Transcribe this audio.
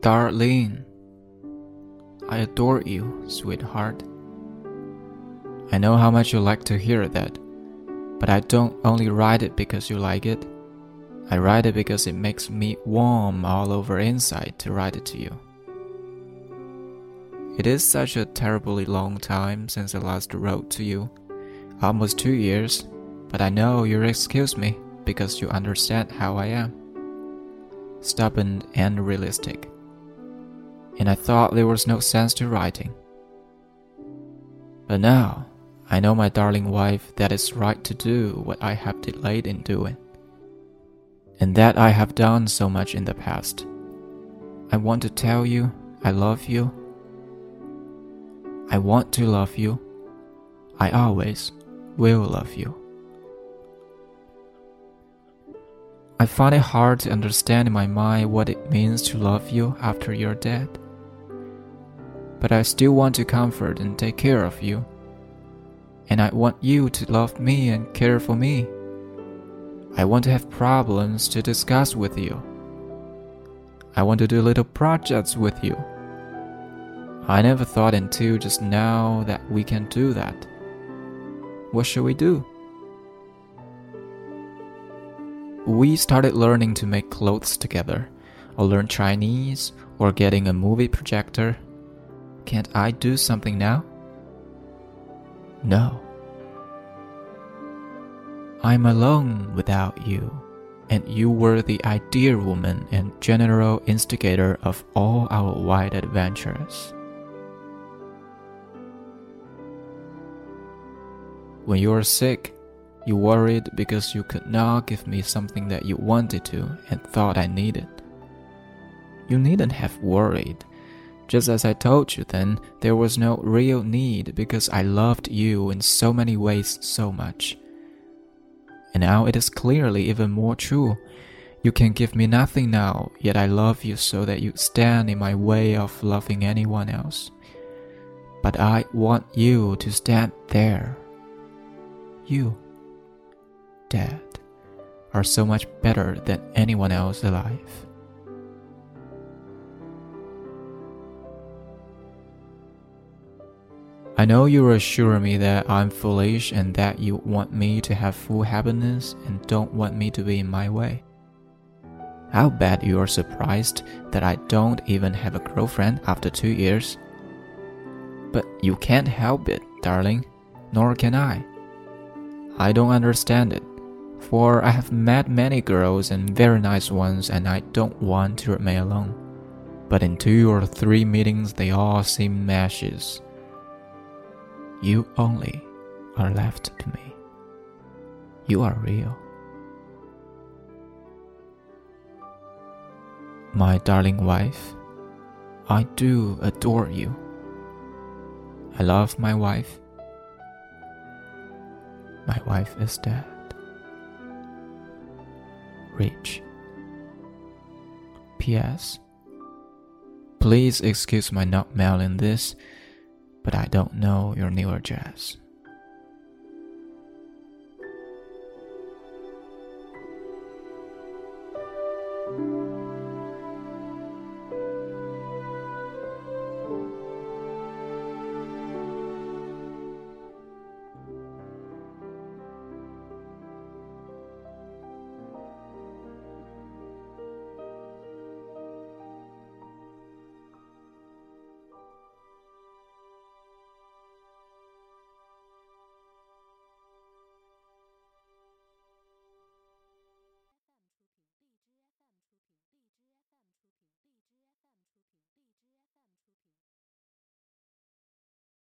Darling, I adore you, sweetheart. I know how much you like to hear that, but I don't only write it because you like it. I write it because it makes me warm all over inside to write it to you. It is such a terribly long time since I last wrote to you. Almost two years, but I know you'll excuse me because you understand how I am. Stubborn and realistic and I thought there was no sense to writing. But now, I know, my darling wife, that it's right to do what I have delayed in doing, and that I have done so much in the past. I want to tell you I love you. I want to love you. I always will love you. I find it hard to understand in my mind what it means to love you after you're dead but I still want to comfort and take care of you. And I want you to love me and care for me. I want to have problems to discuss with you. I want to do little projects with you. I never thought until just now that we can do that. What should we do? We started learning to make clothes together, or learn Chinese, or getting a movie projector can't I do something now? No. I'm alone without you, and you were the ideal woman and general instigator of all our wide adventures. When you were sick, you worried because you could not give me something that you wanted to and thought I needed. You needn't have worried just as I told you then, there was no real need because I loved you in so many ways so much. And now it is clearly even more true. You can give me nothing now, yet I love you so that you stand in my way of loving anyone else. But I want you to stand there. You, dead, are so much better than anyone else alive. I know you assure me that I'm foolish and that you want me to have full happiness and don't want me to be in my way. I'll bet you are surprised that I don't even have a girlfriend after two years. But you can't help it, darling, nor can I. I don't understand it, for I have met many girls and very nice ones, and I don't want to remain alone. But in two or three meetings, they all seem meshes you only are left to me. You are real. My darling wife, I do adore you. I love my wife. My wife is dead. Rich. P.S. Please excuse my not mailing this but I don't know your new address.